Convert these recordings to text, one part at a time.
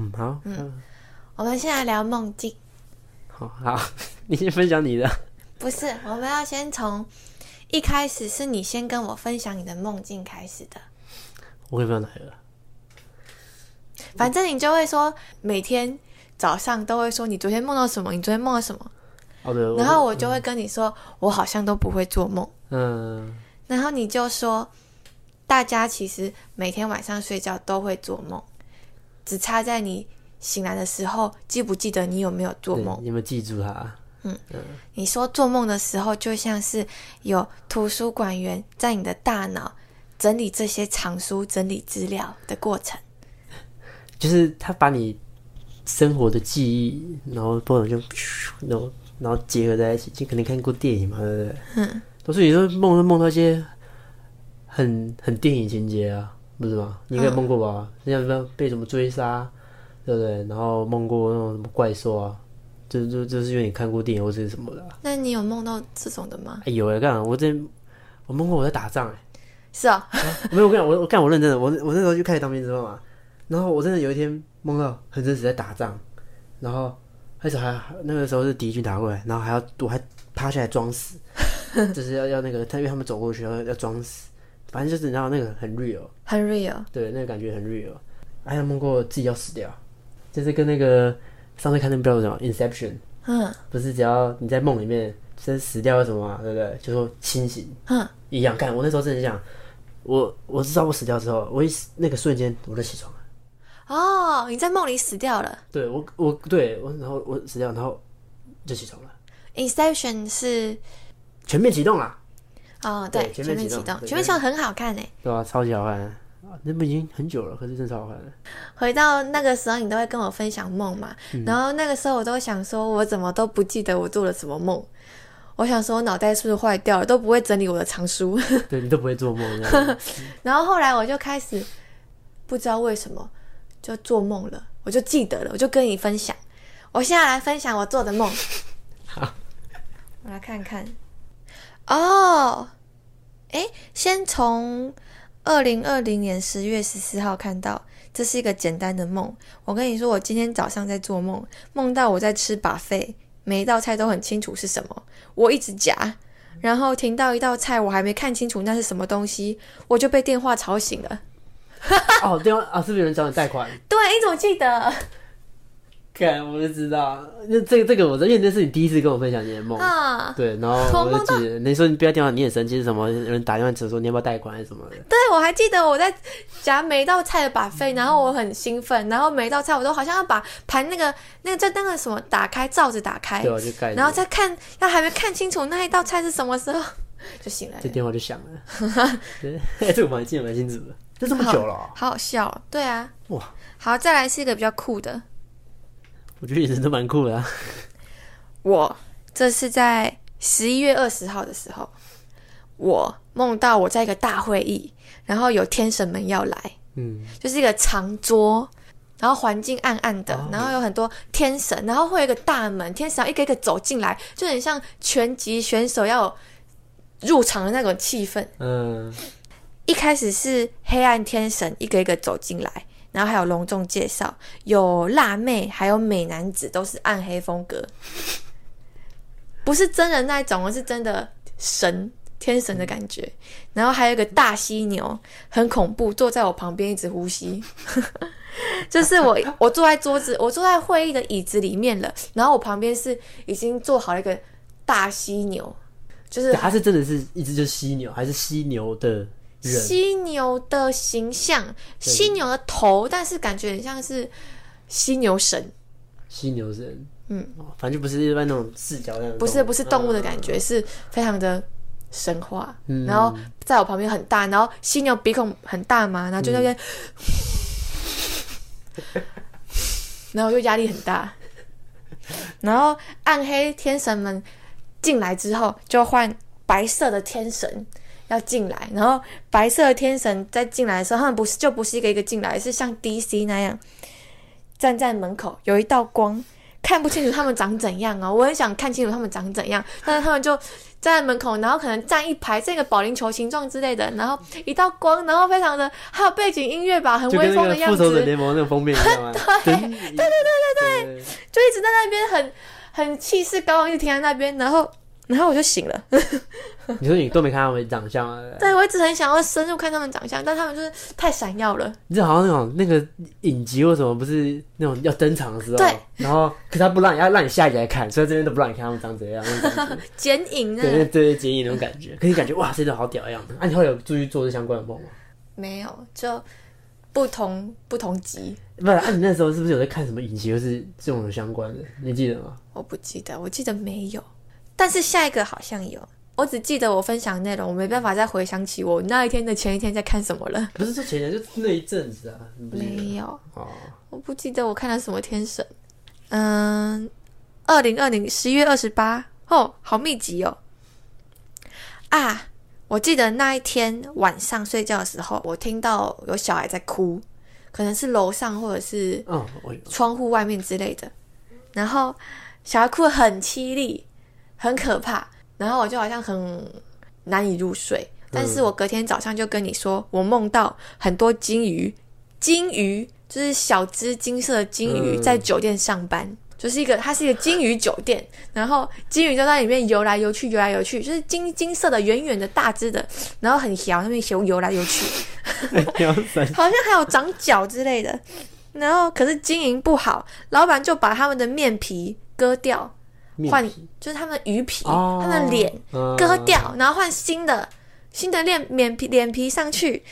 嗯，好，嗯，我们现在聊梦境。好好，你先分享你的。不是，我们要先从一开始是你先跟我分享你的梦境开始的。我可以分享哪个？反正你就会说，每天早上都会说你昨天梦到什么，你昨天梦到什么。哦对。然后我就会跟你说，我好像都不会做梦。嗯。然后你就说，大家其实每天晚上睡觉都会做梦，只差在你醒来的时候记不记得你有没有做梦。你有没有记住它？嗯。你说做梦的时候，就像是有图书馆员在你的大脑整理这些藏书、整理资料的过程。就是他把你生活的记忆，然后不能就，然后然后结合在一起，就肯定看过电影嘛，对不对？嗯。都是有时候梦都梦到一些很很电影情节啊，不是吗？你应该梦过吧？你像什么被什么追杀，对不对？然后梦过那种什么怪兽啊，就就就是因为你看过电影或者什么的。那你有梦到这种的吗？有哎，干我之前我梦过我在打仗哎。是啊。没有，我跟你讲，我我干我认真的，我我那时候就开始当兵，知道吗？然后我真的有一天梦到很真实在打仗，然后而且还那个时候是敌军打过来，然后还要我还趴下来装死，就是要要那个他因为他们走过去要要装死，反正就是你知道那个很 real，很 real，对，那个感觉很 real。还有梦过自己要死掉，就是跟那个上次看那个标准什么 Inception，嗯，不是只要你在梦里面先死掉什么嘛，对不对？就说清醒，嗯，一样。看我那时候真的想，我我知道我死掉之后，我一那个瞬间我就起床了。哦，你在梦里死掉了。对我，我对我，然后我死掉，然后就起床了。Inception 是全面启动啦。哦，对，全面启动，全面启动很好看诶。对啊，超级好看。那部已经很久了，可是真超好看的。回到那个时候，你都会跟我分享梦嘛？然后那个时候，我都想说，我怎么都不记得我做了什么梦。我想说，我脑袋是不是坏掉了？都不会整理我的藏书。对你都不会做梦。然后后来我就开始不知道为什么。就做梦了，我就记得了，我就跟你分享。我现在来分享我做的梦。好，我来看看。哦，哎，先从二零二零年十月十四号看到，这是一个简单的梦。我跟你说，我今天早上在做梦，梦到我在吃把费，每一道菜都很清楚是什么，我一直夹，然后停到一道菜，我还没看清楚那是什么东西，我就被电话吵醒了。哦，电话啊，是不是有人找你贷款？对，你怎么记得？看，我就知道。那这个这个，我因为那是你第一次跟我分享你的梦啊。对，然后我就记得你说你不要电话，你很生气是什么？有人打电话只说你要不要贷款还是什么的？对，我还记得我在夹每一道菜的把费，然后我很兴奋，然后每一道菜我都好像要把盘那个那个在那个什么打开罩子打开，对，就盖，然后再看，要还没看清楚那一道菜是什么时候就醒来，这电话就响了。哎，这个我还记得蛮清楚的。就这么久了，好好笑，对啊，哇，好，再来是一个比较酷的，我觉得眼神都蛮酷的。啊我这是在十一月二十号的时候，我梦到我在一个大会议，然后有天神们要来，嗯，就是一个长桌，然后环境暗暗的，然后有很多天神，然后会有一个大门，天神一个一个走进来，就很像拳击选手要入场的那种气氛，嗯。一开始是黑暗天神一个一个走进来，然后还有隆重介绍，有辣妹，还有美男子，都是暗黑风格，不是真人那一种，而是真的神天神的感觉。然后还有一个大犀牛，很恐怖，坐在我旁边一直呼吸。就是我，我坐在桌子，我坐在会议的椅子里面了，然后我旁边是已经做好了一个大犀牛，就是它是真的是一只就是犀牛，还是犀牛的？犀牛的形象，犀牛的头，但是感觉很像是犀牛神。犀牛神，嗯，反正就不是一般那种视角那样。不是，不是动物的感觉，是非常的神话。然后在我旁边很大，然后犀牛鼻孔很大嘛，然后就那边，然后就压力很大。然后暗黑天神们进来之后，就换白色的天神。要进来，然后白色的天神在进来的时候，他们不是就不是一个一个进来，是像 DC 那样站在门口，有一道光，看不清楚他们长怎样啊！我很想看清楚他们长怎样，但是他们就站在门口，然后可能站一排，这个保龄球形状之类的，然后一道光，然后非常的还有背景音乐吧，很威风的样子。复仇者联盟那个封面一样对对对对对对，就一直在那边很很气势高昂，一直停在那边，然后。然后我就醒了。你说你都没看他们长相啊？对，我一直很想要深入看他们长相，但他们就是太闪耀了。你就好像那种那个影集或什么，不是那种要登场的时候，对。然后可他不让你，要让你下一集来看，所以这边都不让你看他们长怎样。剪影，对对对，剪影那种感觉，可你感觉哇，真的好屌的样子。啊，你会有注意做这相关的梦吗？没有，就不同不同集。不是，啊，你那时候是不是有在看什么影集，或是这种相关的？你记得吗？我不记得，我记得没有。但是下一个好像有，我只记得我分享内容，我没办法再回想起我那一天的前一天在看什么了。不是说前天，就那一阵子啊。没有哦，我不记得我看了什么天神。嗯，二零二零十一月二十八哦，好密集哦。啊，我记得那一天晚上睡觉的时候，我听到有小孩在哭，可能是楼上或者是窗户外面之类的，然后小孩哭的很凄厉。很可怕，然后我就好像很难以入睡。但是我隔天早上就跟你说，我梦到很多金鱼，金鱼就是小只金色的金鱼在酒店上班，就是一个它是一个金鱼酒店，然后金鱼就在里面游来游去，游来游去，就是金金色的圆圆的大只的，然后很小，那边游游来游去，好像还有长脚之类的。然后可是经营不好，老板就把他们的面皮割掉。换就是他们鱼皮，他们脸割掉，然后换新的新的脸脸皮脸皮上去，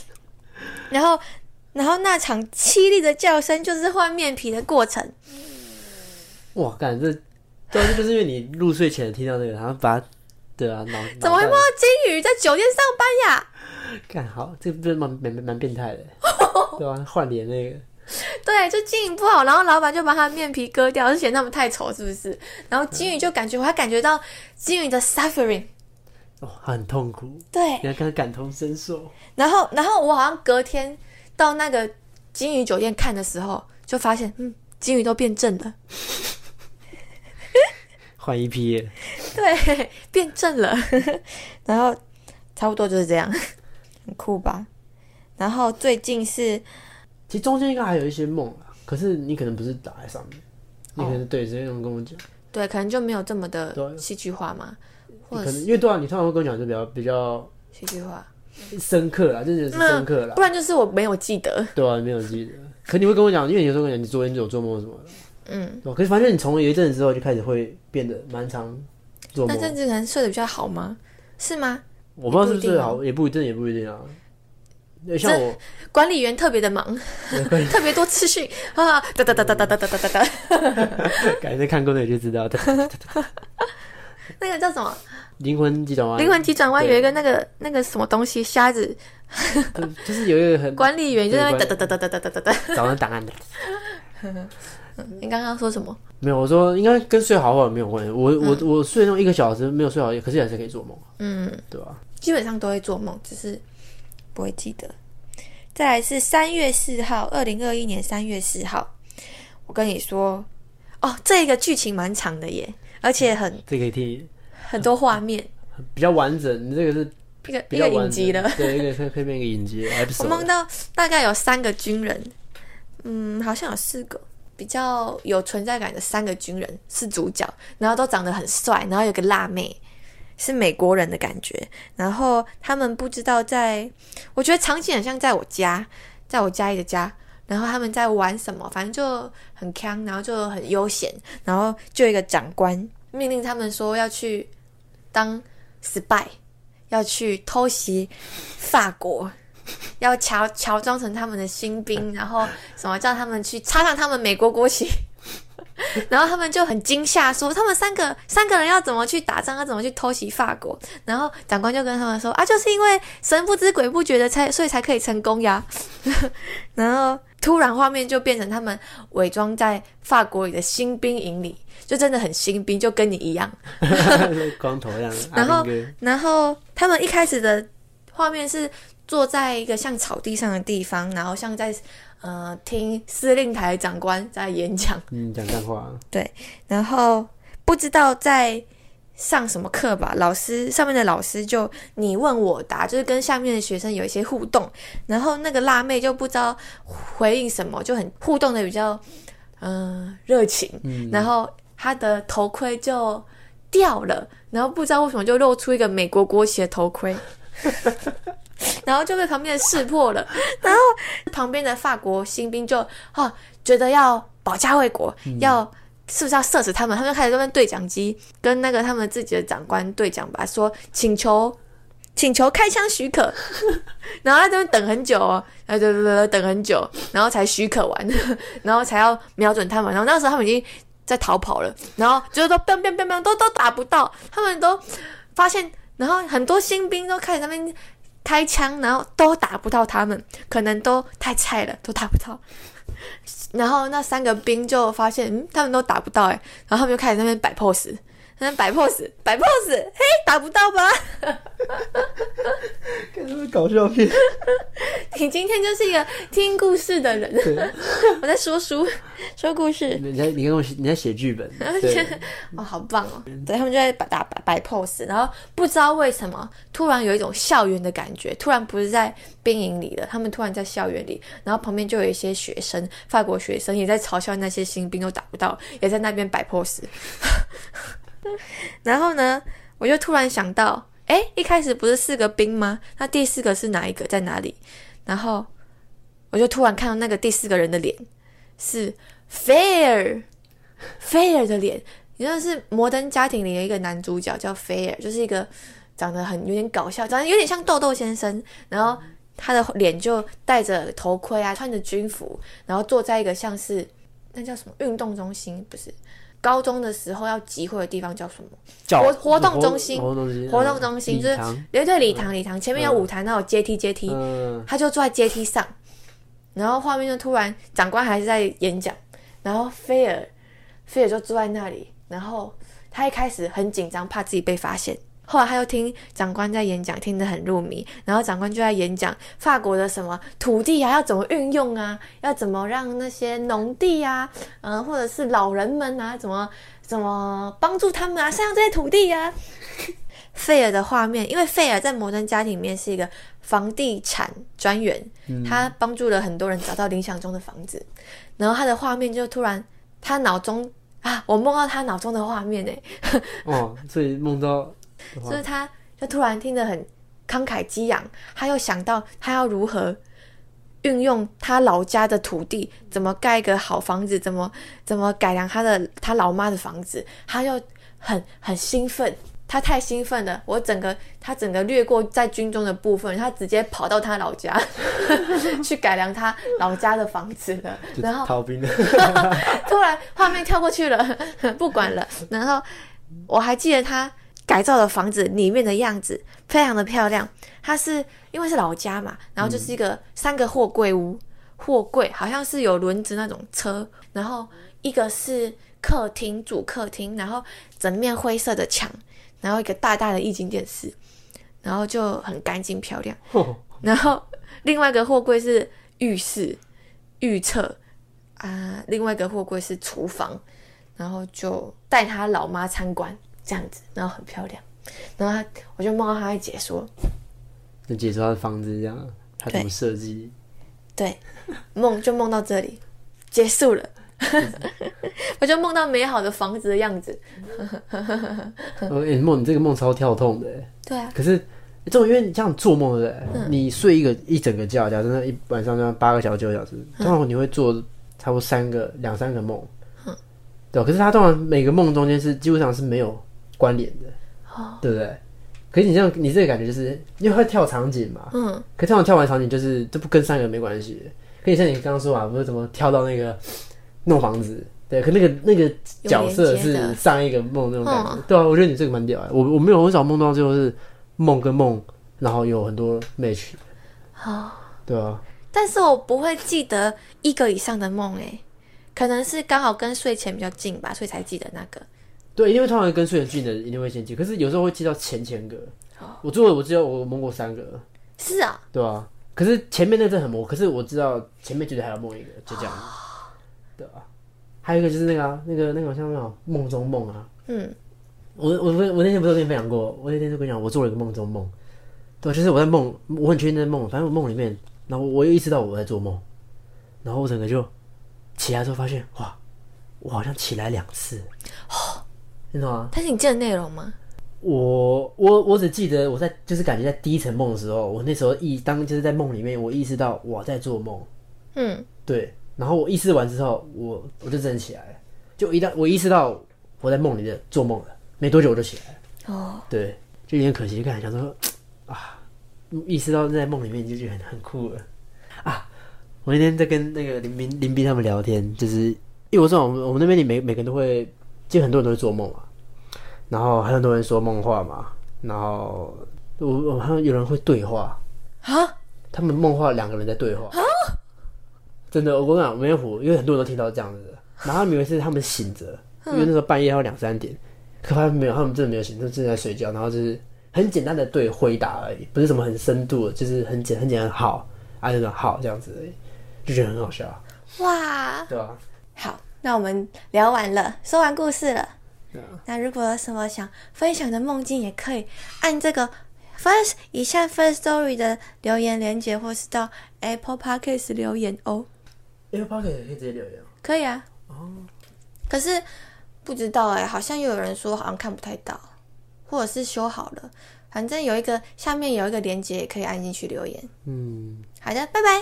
然后然后那场凄厉的叫声就是换面皮的过程。哇，感这对，就是因为你入睡前听到那个，然后把对啊，脑怎么会摸到金鱼在酒店上班呀？干好，这不是蛮蛮蛮变态的，对啊？换脸那个。对，就经营不好，然后老板就把他面皮割掉，就嫌他们太丑，是不是？然后金鱼就感觉，我还感觉到金鱼的 suffering，哦，很痛苦。对，你要跟他感同身受。然后，然后我好像隔天到那个金鱼酒店看的时候，就发现，嗯，金鱼都变正了，换一批，对，变正了。然后差不多就是这样，很酷吧？然后最近是。其实中间应该还有一些梦啊，可是你可能不是打在上面，你可能对直接用跟我讲，对，可能就没有这么的戏剧化嘛，可能因为对啊，你通常会跟我讲就比较比较戏剧化、深刻啦，就是深刻啦，不然就是我没有记得，对啊，没有记得，可你会跟我讲，因为有时候跟我讲你昨天就有做梦什么的，嗯，可是反正你从有一阵子之后就开始会变得蛮长做梦，那阵子可能睡得比较好吗？是吗？我不知道是不是好，也不一定，也不一定啊。像我管理员特别的忙，特别多资讯啊！哒哒哒哒哒哒哒哒哒哒。改天看过的就知道的。那个叫什么？灵魂急转弯。灵魂急转弯有一个那个那个什么东西，瞎子。就是有一个很 管理员就在那哒哒哒哒哒哒哒哒找那档案的。你刚刚说什么？没有，我说应该跟睡好或者没有关系。我我我睡那种一个小时没有睡好，可是还是可以做梦。嗯，对吧？基本上都会做梦，只是。不会记得。再来是三月四号，二零二一年三月四号。我跟你说，哦，这个剧情蛮长的耶，而且很这可以听很多画面，比较完整。你这个是一个一个影集了，对，一个可以可以变一个影集。我梦到大概有三个军人，嗯，好像有四个比较有存在感的三个军人是主角，然后都长得很帅，然后有个辣妹。是美国人的感觉，然后他们不知道在，我觉得场景很像在我家，在我家里的家，然后他们在玩什么，反正就很康，然后就很悠闲，然后就一个长官命令他们说要去当 spy，要去偷袭法国，要乔乔装成他们的新兵，然后什么叫他们去插上他们美国国旗。然后他们就很惊吓，说他们三个三个人要怎么去打仗，要怎么去偷袭法国。然后长官就跟他们说啊，就是因为神不知鬼不觉的才，所以才可以成功呀。然后突然画面就变成他们伪装在法国里的新兵营里，就真的很新兵，就跟你一样，光头样。然后然后他们一开始的画面是坐在一个像草地上的地方，然后像在。呃，听司令台长官在演讲，嗯，讲干话。对，然后不知道在上什么课吧，老师上面的老师就你问我答，就是跟下面的学生有一些互动，然后那个辣妹就不知道回应什么，就很互动的比较嗯热情，然后她的头盔就掉了，然后不知道为什么就露出一个美国国旗的头盔，然后就被旁边的识破了，然后旁边的法国新兵就啊觉得要保家卫国，要。是不是要射死他们？他们就开始在那对讲机跟那个他们自己的长官对讲吧，说请求请求开枪许可，然后在这边等很久哦，哎对对对，等很久，然后才许可完，然后才要瞄准他们。然后那时候他们已经在逃跑了，然后就是都砰砰砰砰都都打不到，他们都发现，然后很多新兵都开始那边开枪，然后都打不到他们，可能都太菜了，都打不到。然后那三个兵就发现，嗯，他们都打不到哎，然后他们就开始那边摆 pose。摆 pose，摆 pose，嘿，打不到吧？看什么搞笑片？你今天就是一个听故事的人，我在说书，说故事。你在你跟我你在写剧本，哦，好棒哦！对他们就在摆打摆 pose，然后不知道为什么突然有一种校园的感觉，突然不是在兵营里了，他们突然在校园里，然后旁边就有一些学生，法国学生也在嘲笑那些新兵都打不到，也在那边摆 pose。然后呢，我就突然想到，哎，一开始不是四个兵吗？那第四个是哪一个，在哪里？然后我就突然看到那个第四个人的脸是菲尔，菲尔的脸，也就是《摩登家庭》里的一个男主角，叫菲尔，就是一个长得很有点搞笑，长得有点像豆豆先生。然后他的脸就戴着头盔啊，穿着军服，然后坐在一个像是那叫什么运动中心，不是？高中的时候要集会的地方叫什么？活活动中心。活动中心就是对对礼堂礼堂。前面有舞台，那有阶梯阶梯，他就坐在阶梯上，然后画面就突然长官还是在演讲，然后菲尔菲尔就坐在那里，然后他一开始很紧张，怕自己被发现。后来他又听长官在演讲，听得很入迷。然后长官就在演讲法国的什么土地啊，要怎么运用啊，要怎么让那些农地啊，嗯，或者是老人们啊，怎么怎么帮助他们啊，善用这些土地呀。费尔的画面，因为费尔在摩登家庭里面是一个房地产专员，他帮助了很多人找到理想中的房子。然后他的画面就突然，他脑中啊，我梦到他脑中的画面呢。哦，所以梦到。所以他就突然听得很慷慨激昂，他又想到他要如何运用他老家的土地，怎么盖一个好房子，怎么怎么改良他的他老妈的房子，他又很很兴奋，他太兴奋了，我整个他整个略过在军中的部分，他直接跑到他老家 去改良他老家的房子了，然后逃兵了，突然画面跳过去了，不管了，然后我还记得他。改造的房子里面的样子非常的漂亮，它是因为是老家嘛，然后就是一个三个货柜屋，货柜好像是有轮子那种车，然后一个是客厅主客厅，然后整面灰色的墙，然后一个大大的液晶电视，然后就很干净漂亮。然后另外一个货柜是浴室、预测啊，另外一个货柜是厨房，然后就带他老妈参观。这样子，然后很漂亮，然后他，我就梦到他在解说，就解说他的房子这样，他怎么设计？对，梦就梦到这里，结束了，我就梦到美好的房子的样子。哎，梦，你这个梦超跳痛的。对啊。可是这种，因为你这样做梦，对不对？你睡一个一整个觉，假设一晚上这样八个小时、九个小时，通常你会做差不多三个、两三个梦。嗯。对可是他通常每个梦中间是基本上是没有。关联的，哦对不对？可是你这样，你这个感觉就是因为会跳场景嘛，嗯。可跳完跳完场景就是这不跟上一个没关系。可以像你刚刚说啊，不是怎么跳到那个弄房子，对。可那个那个角色是上一个梦那种感觉，对啊。我觉得你这个蛮屌的。我我没有很少梦到最后是梦跟梦，然后有很多 match，好，对啊。但是我不会记得一个以上的梦，哎，可能是刚好跟睡前比较近吧，所以才记得那个。对，因为通常跟睡前近的一定会先记，可是有时候会记到前前个。我做了我知道我梦过三个。是啊。对啊，可是前面那阵很模，可是我知道前面绝对还要梦一个，就这样。对啊。还有一个就是那个那个那个像那种梦中梦啊。嗯。我我我那天不是跟你分享过？我那天就跟你讲，我做了一个梦中梦，对，就是我在梦，我很确定在梦，反正我梦里面，然后我又意识到我在做梦，然后我整个就起来之后发现，哇，我好像起来两次，哦，你懂吗？但是你记得内容吗？我我我只记得我在就是感觉在第一层梦的时候，我那时候意当就是在梦里面，我意识到我在做梦，嗯，对，然后我意识完之后，我我就真的起来了，就一旦我意识到我在梦里的做梦了。没多久我就起来了，哦，对，就有点可惜，就感觉想说啊，意识到在梦里面就觉得很很酷了啊！我那天在跟那个林斌林斌他们聊天，就是因为我知道我们我们那边你每每个人都会，就很多人都会做梦嘛，然后还很多人说梦话嘛，然后我我好像有人会对话。啊，他们梦话两个人在对话。啊，真的我跟你讲没有唬，因为很多人都听到这样子。的，然后以为是他们醒着，因为那时候半夜要两三点。可他们没有，他们真的没有醒，他们正在睡觉，然后就是很简单的对回答而已，不是什么很深度的，就是很简很简单好啊那种好这样子而已，就觉得很好笑。哇，对吧？好，那我们聊完了，说完故事了。那如果有什么想分享的梦境，也可以按这个 first 以下 first story 的留言连接，或是到 Apple Podcast 留言哦。Apple Podcast 可以直接留言？可以啊。哦。可是。不知道哎，好像又有人说好像看不太到，或者是修好了，反正有一个下面有一个链接，可以按进去留言。嗯，好的，拜拜。